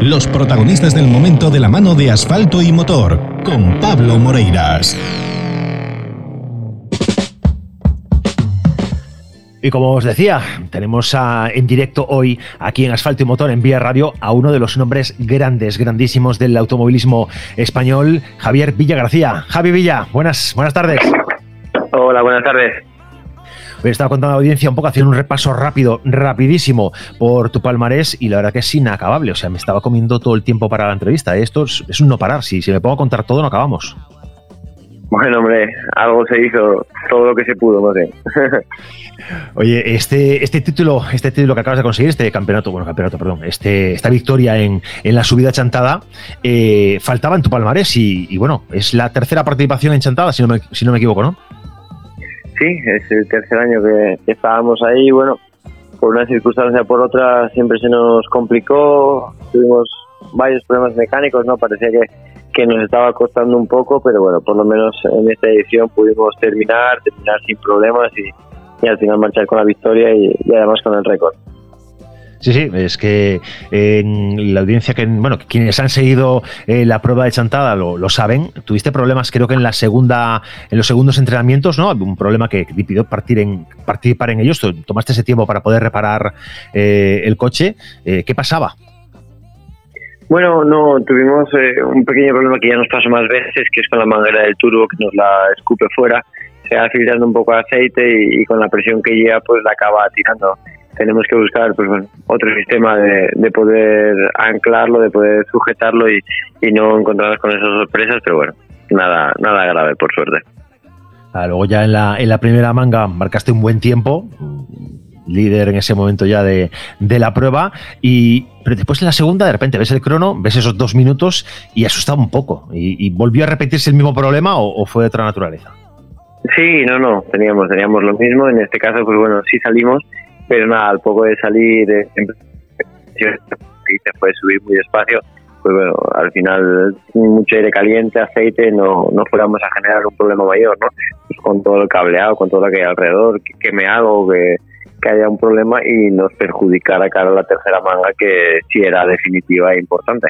Los protagonistas del momento de la mano de asfalto y motor, con Pablo Moreiras. Y como os decía, tenemos en directo hoy, aquí en Asfalto y Motor, en Vía Radio, a uno de los nombres grandes, grandísimos del automovilismo español, Javier Villa García. Javi Villa, buenas, buenas tardes. Hola, buenas tardes. Estaba contando a la audiencia un poco, haciendo un repaso rápido, rapidísimo por tu palmarés y la verdad que es inacabable. O sea, me estaba comiendo todo el tiempo para la entrevista. Esto es, un no parar. Si, si me pongo a contar todo, no acabamos. Bueno, hombre, algo se hizo, todo lo que se pudo, sé. Oye, este, este título, este título que acabas de conseguir, este campeonato, bueno, campeonato, perdón, este, esta victoria en, en la subida chantada, eh, faltaba en tu palmarés y, y, bueno, es la tercera participación en chantada, si no me, si no me equivoco, ¿no? Sí, es el tercer año que, estábamos ahí. Bueno, por una circunstancia por otra siempre se nos complicó. Tuvimos varios problemas mecánicos, ¿no? Parecía que, que nos estaba costando un poco, pero bueno, por lo menos en esta edición pudimos terminar, terminar sin problemas y, y al final marchar con la victoria y además con el récord. Sí, sí, es que en la audiencia que, bueno, quienes han seguido eh, la prueba de chantada lo, saben. Tuviste problemas, creo que en la segunda, en los segundos entrenamientos, ¿no? Un problema que te pidió partir en, participar en ellos. Tomaste ese tiempo para poder reparar eh, el coche. Eh, ¿Qué pasaba? Bueno, no, tuvimos un pequeño problema que ya nos pasó más veces, que es con la manguera del turbo que nos la escupe fuera. Se va filtrando un poco de aceite y, con la presión que lleva, pues la acaba tirando tenemos que buscar pues otro sistema de, poder anclarlo, de poder sujetarlo y, no encontrarnos con esas sorpresas, pero bueno, nada, nada grave por suerte. Ah, luego ya en la, en la primera manga marcaste un buen tiempo, líder en ese momento ya de, la prueba, y pero después en la segunda de repente ves el crono, ves esos dos minutos y asustaba un poco. ¿Y, volvió a repetirse el mismo problema o, fue de otra naturaleza? Sí, no, no, teníamos, teníamos lo mismo. En este caso, pues bueno, sí salimos pero nada, al poco de salir eh, se puede subir muy despacio, pues bueno, al final mucho aire caliente, aceite, no, no fuéramos a generar un problema mayor, ¿no? Pues con todo el cableado, con todo lo que hay alrededor, que, me hago, que, que haya un problema y nos perjudicara cara a la tercera manga que sí era definitiva e importante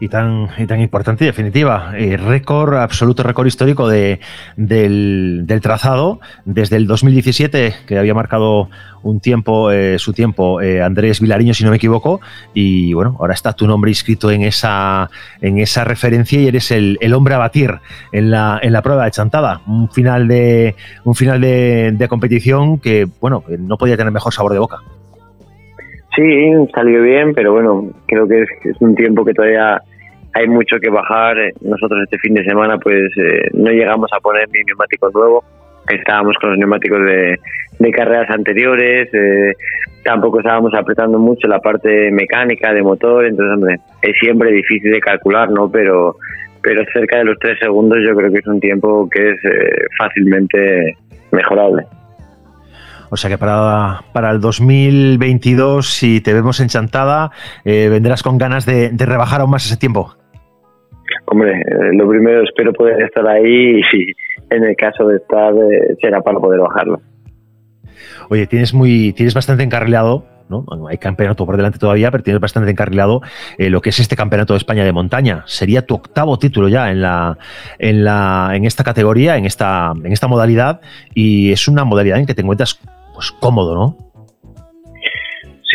y tan, y tan importante y definitiva. Eh, récord, absoluto récord histórico de, del, trazado desde el 2017, que había marcado un tiempo, eh, su tiempo, eh, Andrés Vilariño, si no me equivoco, y bueno, ahora está tu nombre inscrito en esa, en esa referencia y eres el, el hombre a batir en la, en la prueba de chantada. Un final de, un final de, de competición que, bueno, no podía tener mejor sabor de boca. Sí, salió bien, pero bueno, creo que es, un tiempo que todavía hay mucho que bajar. Nosotros este fin de semana pues eh, no llegamos a poner ni neumático nuevo, estábamos con los neumáticos de, carreras anteriores, eh, tampoco estábamos apretando mucho la parte mecánica de motor, entonces hombre, es siempre difícil de calcular, ¿no? Pero, pero cerca de los tres segundos yo creo que es un tiempo que es eh, fácilmente mejorable. O sea que para, para el 2022, si te vemos enchantada, eh, vendrás con ganas de, rebajar aún más ese tiempo. Hombre, eh, lo primero espero poder estar ahí y en el caso de estar eh, será para poder bajarlo. Oye, tienes muy, tienes bastante encarrilado ¿no? Hay campeonato por delante todavía, pero tienes bastante encarrilado lo que es este campeonato de España de montaña. Sería tu octavo título ya en la, en la, en esta categoría, en esta, en esta modalidad, y es una modalidad en que te encuentras pues cómodo, ¿no?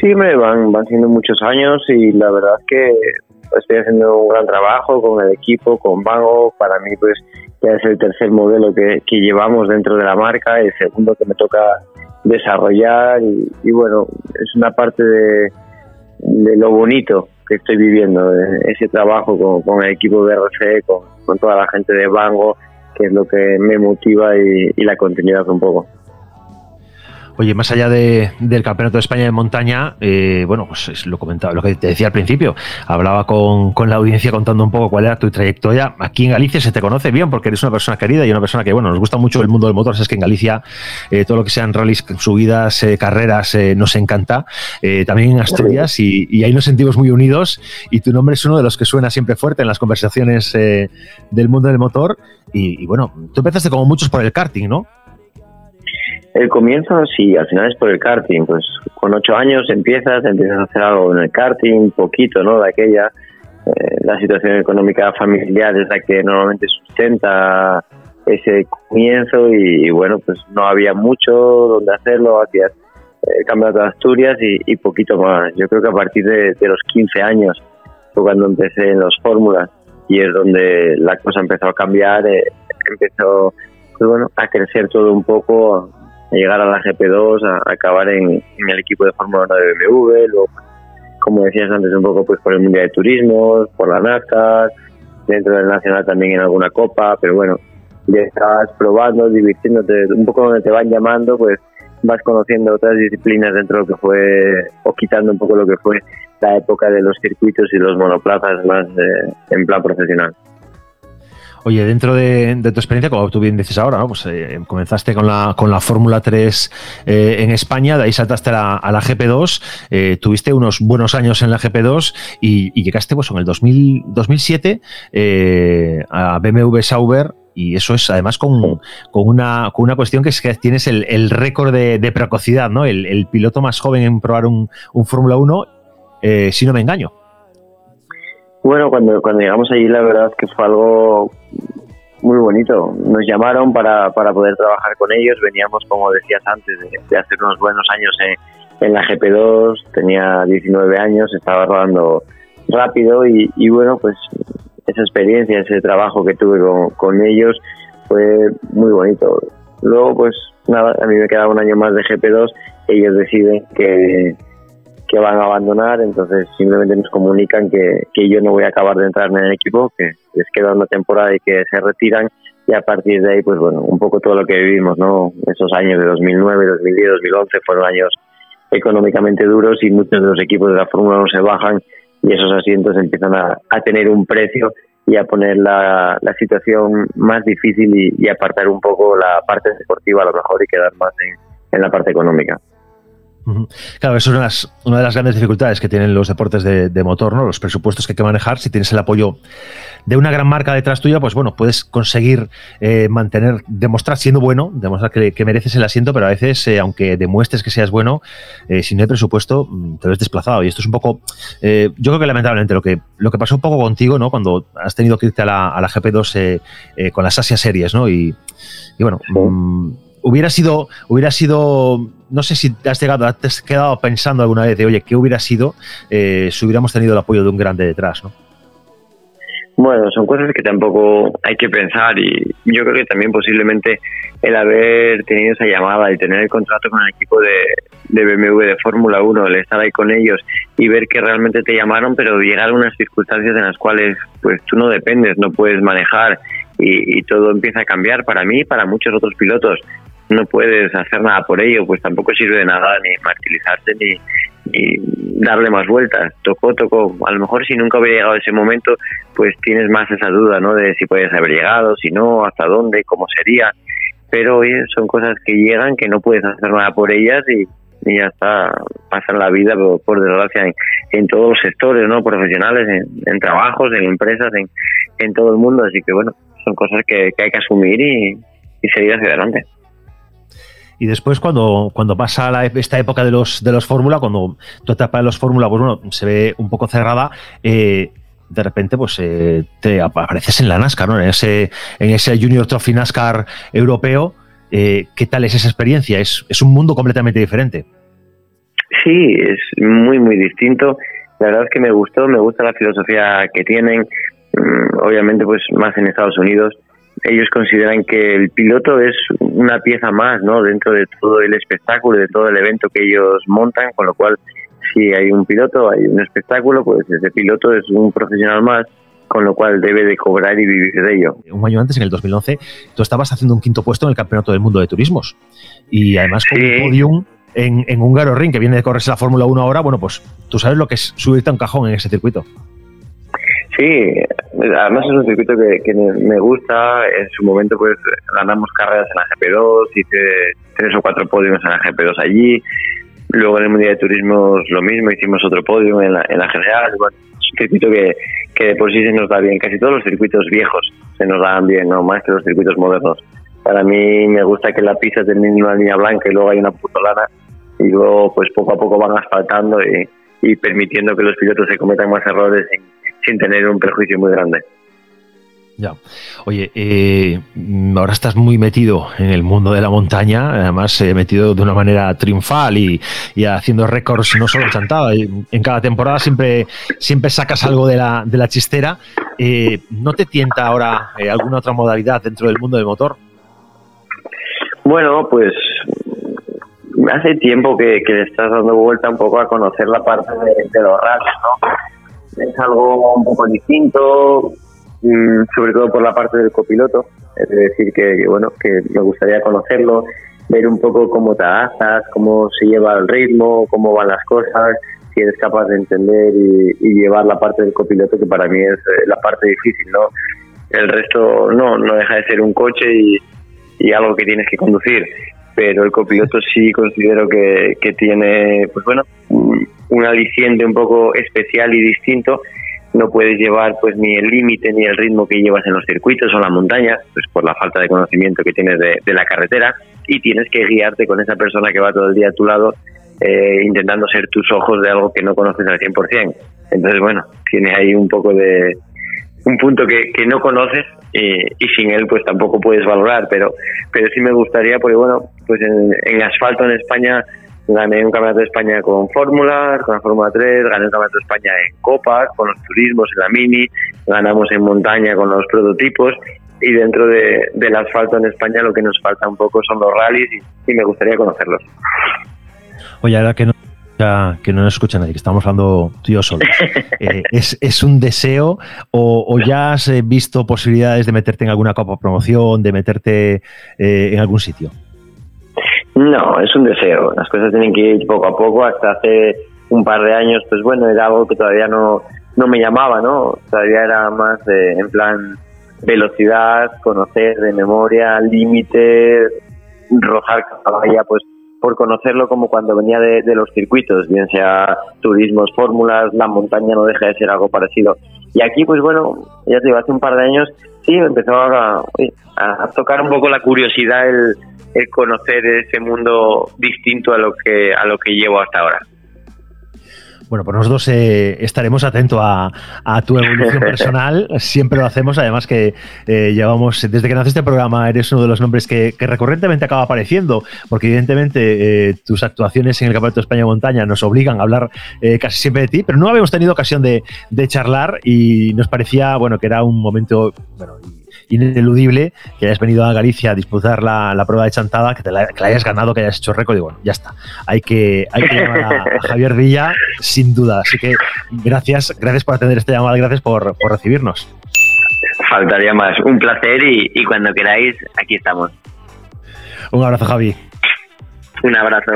Sí, me van, van siendo muchos años y la verdad es que estoy haciendo un gran trabajo con el equipo, con Vago. Para mí, pues ya es el tercer modelo que, llevamos dentro de la marca, el segundo que me toca desarrollar y, bueno, es una parte de, lo bonito que estoy viviendo, ese trabajo con, el equipo de RC, con, toda la gente de Bango, que es lo que me motiva y la continuidad un poco. Oye, más allá del Campeonato de España de montaña, eh, bueno, pues es lo comentaba, lo que te decía al principio. Hablaba con, la audiencia contando un poco cuál era tu trayectoria. Aquí en Galicia se te conoce bien porque eres una persona querida y una persona que, bueno, nos gusta mucho el mundo del motor. Es que en Galicia eh, todo lo que sean rallies, subidas, eh, carreras, nos encanta. también en Asturias y, ahí nos sentimos muy unidos. Y tu nombre es uno de los que suena siempre fuerte en las conversaciones del mundo del motor. Y bueno, tú empezaste como muchos por el karting, ¿no? El comienzo, sí, al final es por el karting. Pues con ocho años empiezas, empiezas a hacer algo en el karting, poquito, ¿no? De aquella. Eh, la situación económica familiar es la que normalmente sustenta ese comienzo y, bueno, pues no había mucho donde hacerlo, hacías el campeonato de Asturias y, poquito más. Yo creo que a partir de, los 15 años fue cuando empecé en los fórmulas y es donde la cosa empezó a cambiar, eh, empezó pues bueno, a crecer todo un poco, llegar a la GP2, a, acabar en, el equipo de Fórmula 1 de BMW, luego, como decías antes, un poco pues por el Mundial de Turismo, por la NASCAR, dentro del Nacional también en alguna copa, pero bueno, ya estás probando, divirtiéndote, un poco donde te van llamando, pues vas conociendo otras disciplinas dentro de lo que fue, o quitando un poco lo que fue la época de los circuitos y los monoplazas más eh, en plan profesional. Oye, dentro de, tu experiencia, como tú bien dices ahora, pues eh, comenzaste con la, con la Fórmula 3 eh, en España, de ahí saltaste a la, GP2, eh, tuviste unos buenos años en la GP2 y, llegaste pues, en el 2000, 2007 a BMW Sauber y eso es además con, una, cuestión que es que tienes el, récord de, precocidad, ¿no? El, piloto más joven en probar un, Fórmula 1, si no me engaño. Bueno, cuando, cuando llegamos allí la verdad que fue algo muy bonito. Nos llamaron para, para poder trabajar con ellos. Veníamos, como decías antes, de, hacer unos buenos años en, la GP2. Tenía 19 años, estaba rodando rápido y, y, bueno, pues esa experiencia, ese trabajo que tuve con, con ellos fue muy bonito. Luego, pues nada, a mí me quedaba un año más de GP2. Ellos deciden que, que van a abandonar, entonces simplemente nos comunican que, que yo no voy a acabar de entrar en el equipo, que les queda una temporada y que se retiran y a partir de ahí, pues bueno, un poco todo lo que vivimos, ¿no? Esos años de 2009, 2010, 2011 fueron años económicamente duros y muchos de los equipos de la Fórmula 1 se bajan y esos asientos empiezan a, a tener un precio y a poner la, la situación más difícil y, apartar un poco la parte deportiva a lo mejor y quedar más en la parte económica. Claro, eso es una, de las grandes dificultades que tienen los deportes de, motor, ¿no? Los presupuestos que hay que manejar. Si tienes el apoyo de una gran marca detrás tuya, pues bueno, puedes conseguir eh, mantener, demostrar siendo bueno, demostrar que, mereces el asiento, pero a veces, eh, aunque demuestres que seas bueno, eh, si no hay presupuesto, mm, te ves desplazado. Y esto es un poco, yo creo que lamentablemente lo que, lo que pasó un poco contigo, ¿no? Cuando has tenido que irte a la, a la GP2 con las Asia Series, ¿no? Y, bueno, mm, hubiera sido, hubiera sido, no sé si te has llegado, has quedado pensando alguna vez de, oye, ¿qué hubiera sido eh, si hubiéramos tenido el apoyo de un grande detrás, ¿no? Bueno, son cosas que tampoco hay que pensar y yo creo que también posiblemente el haber tenido esa llamada y tener el contrato con el equipo de, de BMW de Fórmula 1, el estar ahí con ellos y ver que realmente te llamaron, pero llegar a unas circunstancias en las cuales pues tú no dependes, no puedes manejar y, y todo empieza a cambiar para mí y para muchos otros pilotos no puedes hacer nada por ello, pues tampoco sirve de nada ni martirizarte ni, darle más vueltas. Tocó, tocó. A lo mejor si nunca hubiera llegado ese momento, pues tienes más esa duda, ¿no? De si puedes haber llegado, si no, hasta dónde, cómo sería. Pero oye, son cosas que llegan, que no puedes hacer nada por ellas y, ya está, pasan la vida, por, desgracia, en, todos los sectores, ¿no? Profesionales, en, trabajos, en empresas, en, en todo el mundo. Así que bueno, son cosas que, hay que asumir y seguir hacia adelante. Y después, cuando, cuando pasa la, esta época de los, de los Fórmula, cuando tu etapa de los Fórmula, pues bueno, se ve un poco cerrada, eh, de repente pues eh, te apareces en la NASCAR, ¿no? En ese, en ese Junior Trophy NASCAR europeo. Eh, ¿Qué tal es esa experiencia? Es, es un mundo completamente diferente. Sí, es muy, muy distinto. La verdad es que me gustó, me gusta la filosofía que tienen. Mm, obviamente, pues más en Estados Unidos ellos consideran que el piloto es una pieza más ¿no? dentro de todo el espectáculo, de todo el evento que ellos montan, con lo cual si hay un piloto, hay un espectáculo, pues ese piloto es un profesional más, con lo cual debe de cobrar y vivir de ello. Un año antes, en el 2011, tú estabas haciendo un quinto puesto en el Campeonato del Mundo de Turismos y además con un podium en, en un Garo Ring que viene de correrse la Fórmula 1 ahora, bueno, pues tú sabes lo que es subirte a un cajón en ese circuito. Sí, además es un circuito que, me gusta. En su momento, pues ganamos carreras en la GP2, hice tres o cuatro podios en la GP2 allí. Luego en el Mundial de Turismo lo mismo, hicimos otro podio en la, en la general. es un circuito que, que de por sí se nos da bien. Casi todos los circuitos viejos se nos dan bien, no más que los circuitos modernos. Para mí me gusta que la pista termine una línea blanca y luego hay una putolana y luego pues poco a poco van asfaltando y, y permitiendo que los pilotos se cometan más errores sin tener un perjuicio muy grande. Ya. Oye, eh, ahora estás muy metido en el mundo de la montaña, además eh, metido de una manera triunfal y, haciendo récords no solo en chantada, en cada temporada siempre, siempre sacas algo de la, de la chistera. Eh, ¿No te tienta ahora alguna otra modalidad dentro del mundo del motor? Bueno, pues hace tiempo que, le estás dando vuelta un poco a conocer la parte de, los rallies, ¿no? Es algo un poco distinto, mm, sobre todo por la parte del copiloto. Es decir, que, bueno, que me gustaría conocerlo, ver un poco cómo te adaptas, cómo se lleva el ritmo, cómo van las cosas, si eres capaz de entender y, llevar la parte del copiloto, que para mí es eh, la parte difícil, ¿no? El resto no, no deja de ser un coche y, y algo que tienes que conducir pero el copiloto sí considero que, que tiene, pues bueno, un aliciente un poco especial y distinto. No puedes llevar pues ni el límite ni el ritmo que llevas en los circuitos o la montaña, pues por la falta de conocimiento que tienes de, la carretera y tienes que guiarte con esa persona que va todo el día a tu lado eh, intentando ser tus ojos de algo que no conoces al 100%. Entonces, bueno, tiene ahí un poco de, un punto que, que no conoces y sin él pues tampoco puedes valorar, pero, pero sí me gustaría, porque bueno, pues en, asfalto en España gané un campeonato de España con Fórmula, con la Fórmula 3, gané un campeonato de España en Copa, con los turismos, en la Mini, ganamos en montaña con los prototipos y dentro de, del asfalto en España lo que nos falta un poco son los rallies y, y me gustaría conocerlos. Oye, ahora que no que no nos escucha nadie, que estamos hablando tú y yo solo. Eh, ¿es, un deseo o, ya has eh, visto posibilidades de meterte en alguna copa promoción, de meterte eh, en algún sitio? No, es un deseo. Las cosas tienen que ir poco a poco. Hasta hace un par de años, pues bueno, era algo que todavía no, no me llamaba, ¿no? Todavía era más en plan velocidad, conocer de memoria, límite, rojar cada pues por conocerlo como cuando venía de, los circuitos, bien sea turismos, fórmulas, la montaña no deja de ser algo parecido. Y aquí, pues bueno, ya te digo, hace un par de años sí me empezó a, tocar un poco la curiosidad el, el conocer ese mundo distinto a lo que a lo que llevo hasta ahora. Bueno, pues nosotros eh, estaremos atentos a, tu evolución personal. Siempre lo hacemos. Además que eh, llevamos, desde que nace este programa, eres uno de los nombres que, recurrentemente acaba apareciendo, porque evidentemente eh, tus actuaciones en el Campeonato de España Montaña nos obligan a hablar casi siempre de ti, pero no habíamos tenido ocasión de, de, charlar y nos parecía, bueno, que era un momento, bueno, ineludible que hayas venido a Galicia a disputar la, prueba de chantada, que, te la, hayas ganado, que hayas hecho récord y bueno, ya está. Hay que, hay que llamar a, Javier Villa sin duda. Así que gracias, gracias por atender esta llamada, gracias por, recibirnos. Faltaría más. Un placer y, y cuando queráis, aquí estamos. Un abrazo, Javi. Un abrazo.